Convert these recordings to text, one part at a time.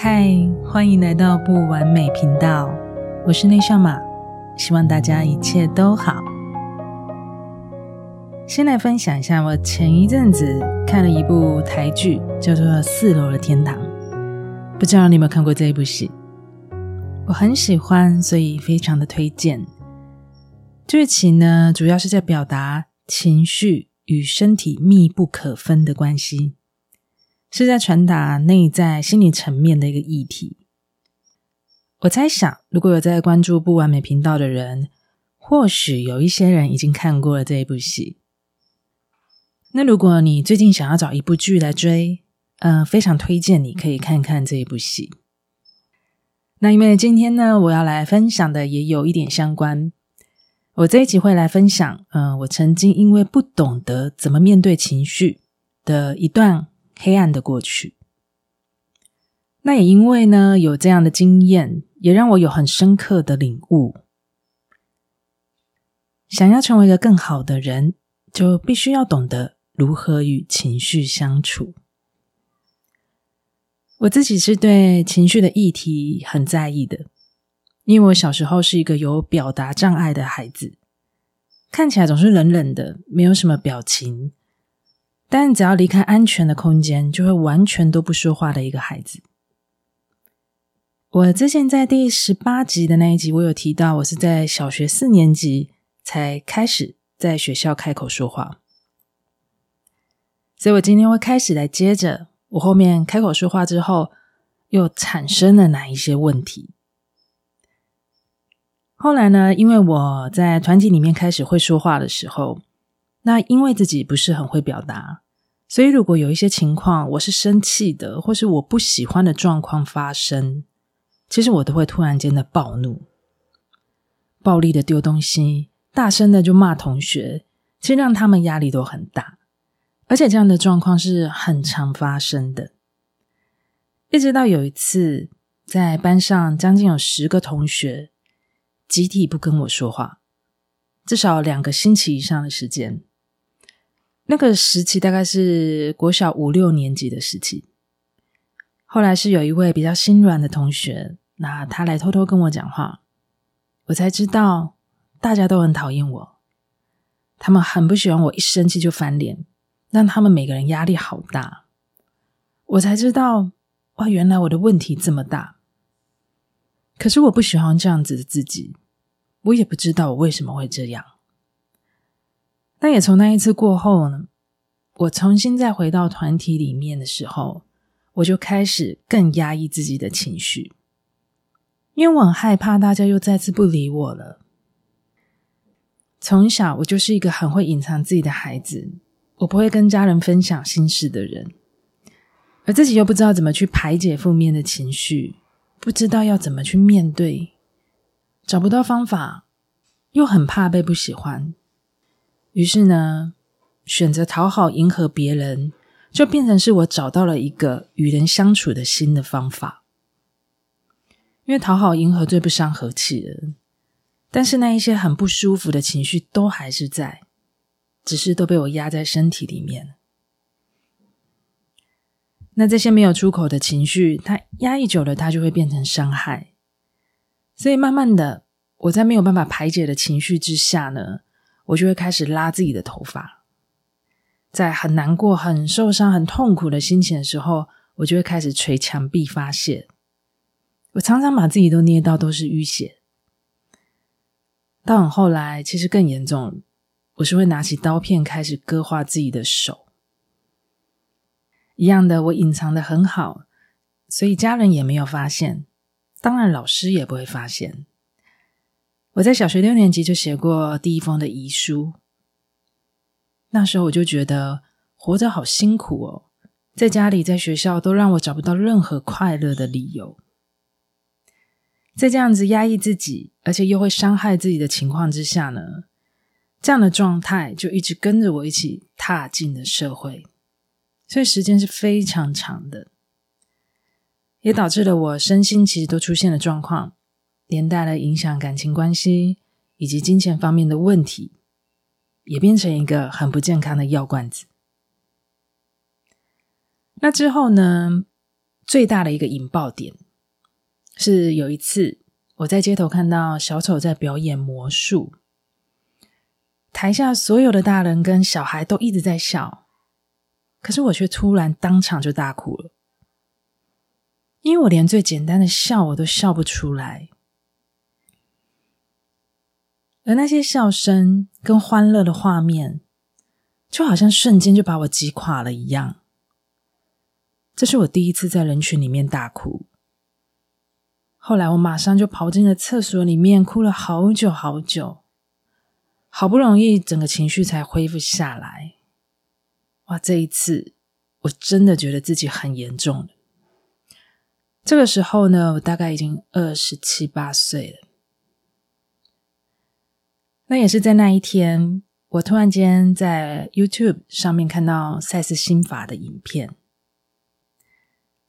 嗨，欢迎来到不完美频道，我是内向马，希望大家一切都好。先来分享一下，我前一阵子看了一部台剧，叫做《四楼的天堂》，不知道你有没有看过这一部戏？我很喜欢，所以非常的推荐。剧情呢，主要是在表达情绪与身体密不可分的关系。是在传达内在心理层面的一个议题。我猜想，如果有在关注不完美频道的人，或许有一些人已经看过了这一部戏。那如果你最近想要找一部剧来追，呃，非常推荐你可以看看这一部戏。那因为今天呢，我要来分享的也有一点相关。我这一集会来分享，嗯、呃，我曾经因为不懂得怎么面对情绪的一段。黑暗的过去，那也因为呢，有这样的经验，也让我有很深刻的领悟。想要成为一个更好的人，就必须要懂得如何与情绪相处。我自己是对情绪的议题很在意的，因为我小时候是一个有表达障碍的孩子，看起来总是冷冷的，没有什么表情。但只要离开安全的空间，就会完全都不说话的一个孩子。我之前在第十八集的那一集，我有提到，我是在小学四年级才开始在学校开口说话。所以我今天会开始来接着我后面开口说话之后，又产生了哪一些问题。后来呢，因为我在团体里面开始会说话的时候。那因为自己不是很会表达，所以如果有一些情况我是生气的，或是我不喜欢的状况发生，其实我都会突然间的暴怒，暴力的丢东西，大声的就骂同学，其实让他们压力都很大，而且这样的状况是很常发生的。一直到有一次，在班上将近有十个同学集体不跟我说话，至少两个星期以上的时间。那个时期大概是国小五六年级的时期，后来是有一位比较心软的同学，那他来偷偷跟我讲话，我才知道大家都很讨厌我，他们很不喜欢我一生气就翻脸，让他们每个人压力好大。我才知道，哇，原来我的问题这么大。可是我不喜欢这样子的自己，我也不知道我为什么会这样。但也从那一次过后呢，我重新再回到团体里面的时候，我就开始更压抑自己的情绪，因为我很害怕大家又再次不理我了。从小我就是一个很会隐藏自己的孩子，我不会跟家人分享心事的人，而自己又不知道怎么去排解负面的情绪，不知道要怎么去面对，找不到方法，又很怕被不喜欢。于是呢，选择讨好、迎合别人，就变成是我找到了一个与人相处的新的方法。因为讨好、迎合最不伤和气了，但是那一些很不舒服的情绪都还是在，只是都被我压在身体里面。那这些没有出口的情绪，它压抑久了，它就会变成伤害。所以慢慢的，我在没有办法排解的情绪之下呢，我就会开始拉自己的头发，在很难过、很受伤、很痛苦的心情的时候，我就会开始捶墙壁发泄。我常常把自己都捏到都是淤血，到很后来，其实更严重，我是会拿起刀片开始割划自己的手。一样的，我隐藏得很好，所以家人也没有发现，当然老师也不会发现。我在小学六年级就写过第一封的遗书。那时候我就觉得活着好辛苦哦，在家里、在学校都让我找不到任何快乐的理由。在这样子压抑自己，而且又会伤害自己的情况之下呢，这样的状态就一直跟着我一起踏进了社会，所以时间是非常长的，也导致了我身心其实都出现了状况，连带了影响感情关系以及金钱方面的问题，也变成一个很不健康的药罐子。那之后呢，最大的一个引爆点是有一次我在街头看到小丑在表演魔术，台下所有的大人跟小孩都一直在笑，可是我却突然当场就大哭了，因为我连最简单的笑我都笑不出来，而那些笑声跟欢乐的画面，就好像瞬间就把我击垮了一样。这是我第一次在人群里面大哭。后来我马上就跑进了厕所里面，哭了好久好久，好不容易整个情绪才恢复下来。哇，这一次我真的觉得自己很严重了。这个时候呢，我大概已经二十七八岁了。那也是在那一天，我突然间在 YouTube 上面看到赛斯心法的影片。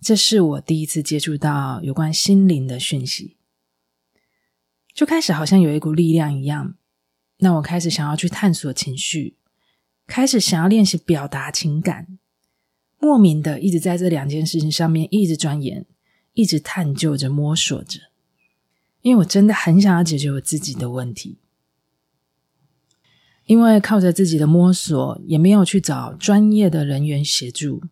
这是我第一次接触到有关心灵的讯息，就开始好像有一股力量一样，那我开始想要去探索情绪，开始想要练习表达情感，莫名的一直在这两件事情上面一直钻研，一直探究着、摸索着，因为我真的很想要解决我自己的问题，因为靠着自己的摸索，也没有去找专业的人员协助。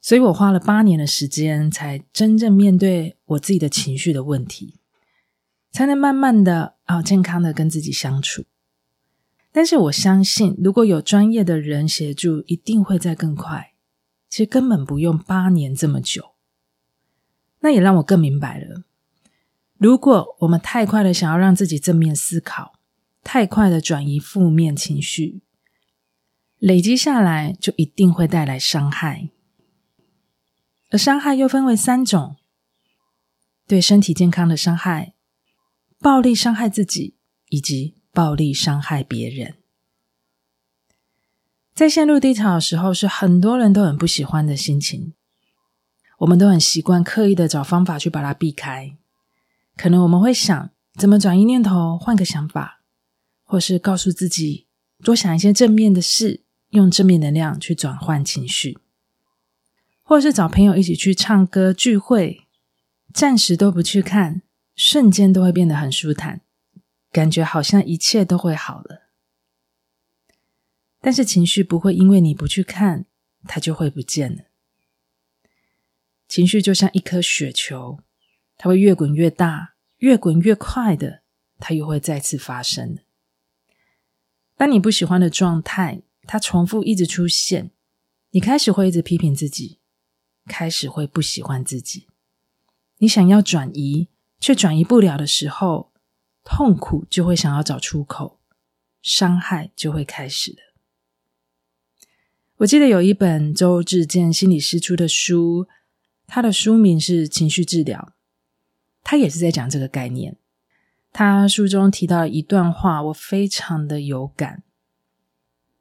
所以我花了八年的时间，才真正面对我自己的情绪的问题，才能慢慢的啊、哦、健康的跟自己相处。但是我相信，如果有专业的人协助，一定会再更快。其实根本不用八年这么久。那也让我更明白了，如果我们太快的想要让自己正面思考，太快的转移负面情绪，累积下来就一定会带来伤害。而伤害又分为三种：对身体健康的伤害、暴力伤害自己，以及暴力伤害别人。在陷入低潮的时候，是很多人都很不喜欢的心情。我们都很习惯刻意的找方法去把它避开。可能我们会想，怎么转移念头，换个想法，或是告诉自己多想一些正面的事，用正面能量去转换情绪。或是找朋友一起去唱歌聚会，暂时都不去看，瞬间都会变得很舒坦，感觉好像一切都会好了。但是情绪不会因为你不去看，它就会不见了。情绪就像一颗雪球，它会越滚越大，越滚越快的，它又会再次发生。当你不喜欢的状态，它重复一直出现，你开始会一直批评自己。开始会不喜欢自己，你想要转移却转移不了的时候，痛苦就会想要找出口，伤害就会开始了。我记得有一本周志健心理师出的书，他的书名是《情绪治疗》，他也是在讲这个概念。他书中提到一段话，我非常的有感。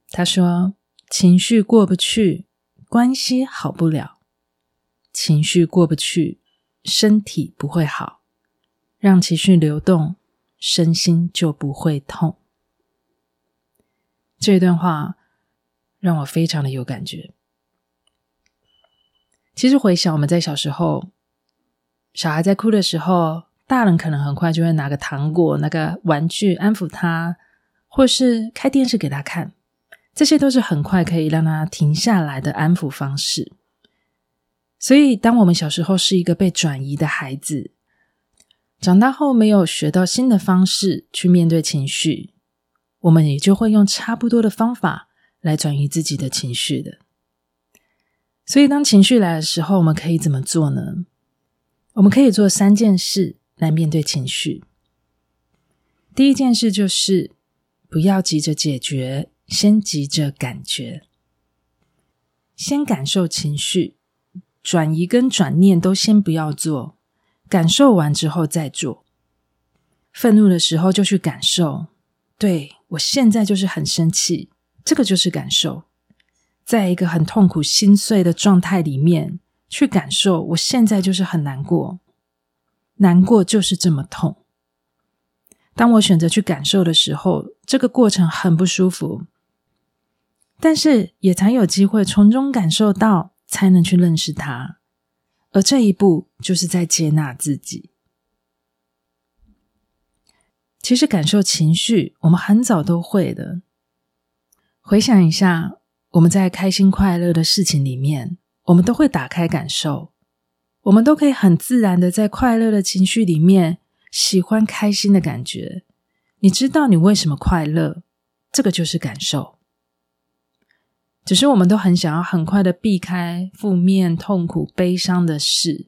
他说：“情绪过不去，关系好不了。”情绪过不去，身体不会好。让情绪流动，身心就不会痛。这一段话让我非常的有感觉。其实回想我们在小时候，小孩在哭的时候，大人可能很快就会拿个糖果、拿个玩具安抚他，或是开电视给他看，这些都是很快可以让他停下来的安抚方式。所以，当我们小时候是一个被转移的孩子，长大后没有学到新的方式去面对情绪，我们也就会用差不多的方法来转移自己的情绪的。所以，当情绪来的时候，我们可以怎么做呢？我们可以做三件事来面对情绪。第一件事就是不要急着解决，先急着感觉，先感受情绪。转移跟转念都先不要做，感受完之后再做。愤怒的时候就去感受，对，我现在就是很生气，这个就是感受。在一个很痛苦、心碎的状态里面去感受，我现在就是很难过，难过就是这么痛。当我选择去感受的时候，这个过程很不舒服，但是也才有机会从中感受到，才能去认识它。而这一步就是在接纳自己。其实感受情绪，我们很早都会的。回想一下，我们在开心快乐的事情里面，我们都会打开感受，我们都可以很自然的在快乐的情绪里面。喜欢开心的感觉，你知道你为什么快乐，这个就是感受。只是我们都很想要很快的避开负面、痛苦、悲伤的事，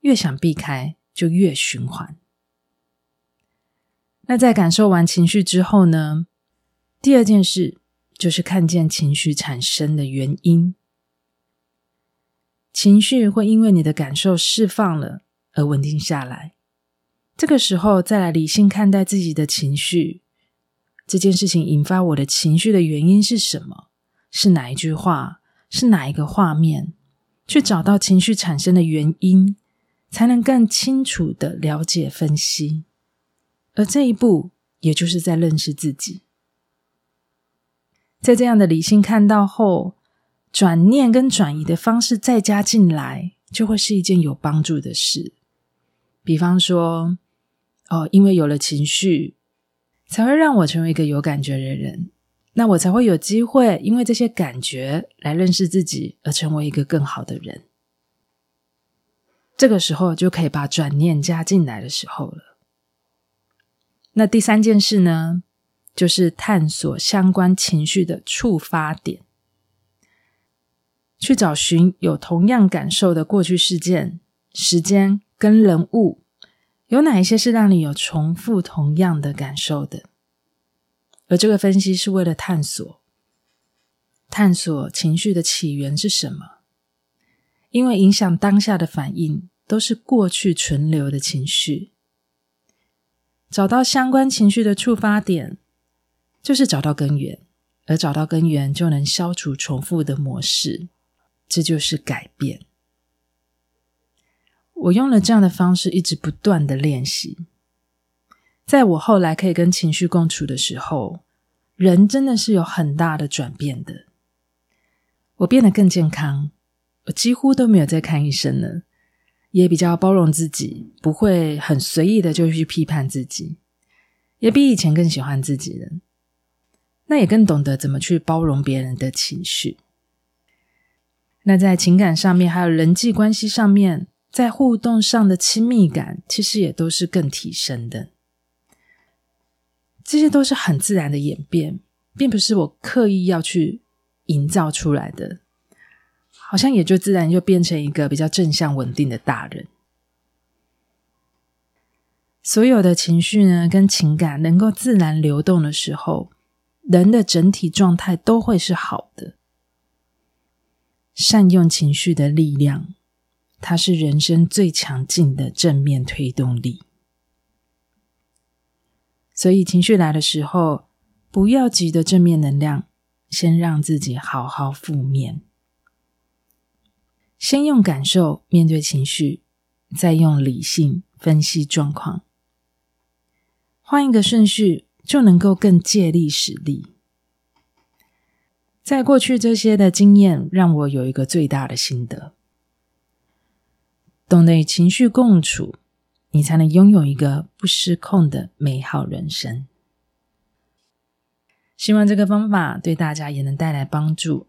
越想避开就越循环。那在感受完情绪之后呢？第二件事就是看见情绪产生的原因。情绪会因为你的感受释放了而稳定下来。这个时候，再来理性看待自己的情绪，这件事情引发我的情绪的原因是什么？是哪一句话？是哪一个画面？去找到情绪产生的原因，才能更清楚的了解分析。而这一步，也就是在认识自己。在这样的理性看到后，转念跟转移的方式再加进来，就会是一件有帮助的事。比方说，哦，因为有了情绪，才会让我成为一个有感觉的人。那我才会有机会，因为这些感觉来认识自己，而成为一个更好的人。这个时候就可以把转念加进来的时候了。那第三件事呢，就是探索相关情绪的触发点，去找寻有同样感受的过去事件、时间跟人物。有哪一些是让你有重复同样的感受的？而这个分析是为了探索，探索情绪的起源是什么？因为影响当下的反应都是过去存留的情绪。找到相关情绪的触发点，就是找到根源，而找到根源就能消除重复的模式，这就是改变。我用了这样的方式，一直不断的练习。在我后来可以跟情绪共处的时候，人真的是有很大的转变的。我变得更健康，我几乎都没有再看医生了，也比较包容自己，不会很随意的就去批判自己，也比以前更喜欢自己了。那也更懂得怎么去包容别人的情绪。那在情感上面，还有人际关系上面。在互动上的亲密感，其实也都是更提升的。这些都是很自然的演变，并不是我刻意要去营造出来的。好像也就自然就变成一个比较正向、稳定的大人。所有的情绪呢，跟情感能够自然流动的时候，人的整体状态都会是好的。善用情绪的力量。它是人生最强劲的正面推动力，所以情绪来的时候，不要急着正面能量，先让自己好好负面，先用感受面对情绪，再用理性分析状况，换一个顺序，就能够更借力使力。在过去这些的经验，让我有一个最大的心得。懂得与情绪共处，你才能拥有一个不失控的美好人生。希望这个方法对大家也能带来帮助。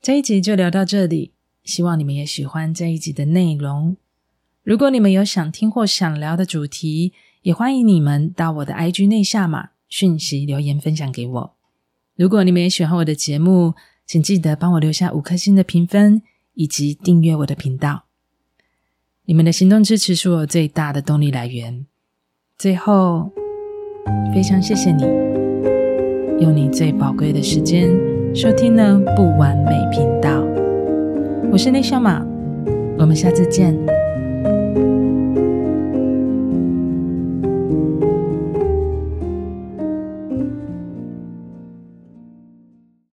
这一集就聊到这里，希望你们也喜欢这一集的内容。如果你们有想听或想聊的主题，也欢迎你们到我的 IG 内下码讯息留言分享给我。如果你们也喜欢我的节目，请记得帮我留下五颗星的评分，以及订阅我的频道。你们的行动支持是我最大的动力来源。最后，非常谢谢你，用你最宝贵的时间收听了不完美频道。我是内向马，我们下次见。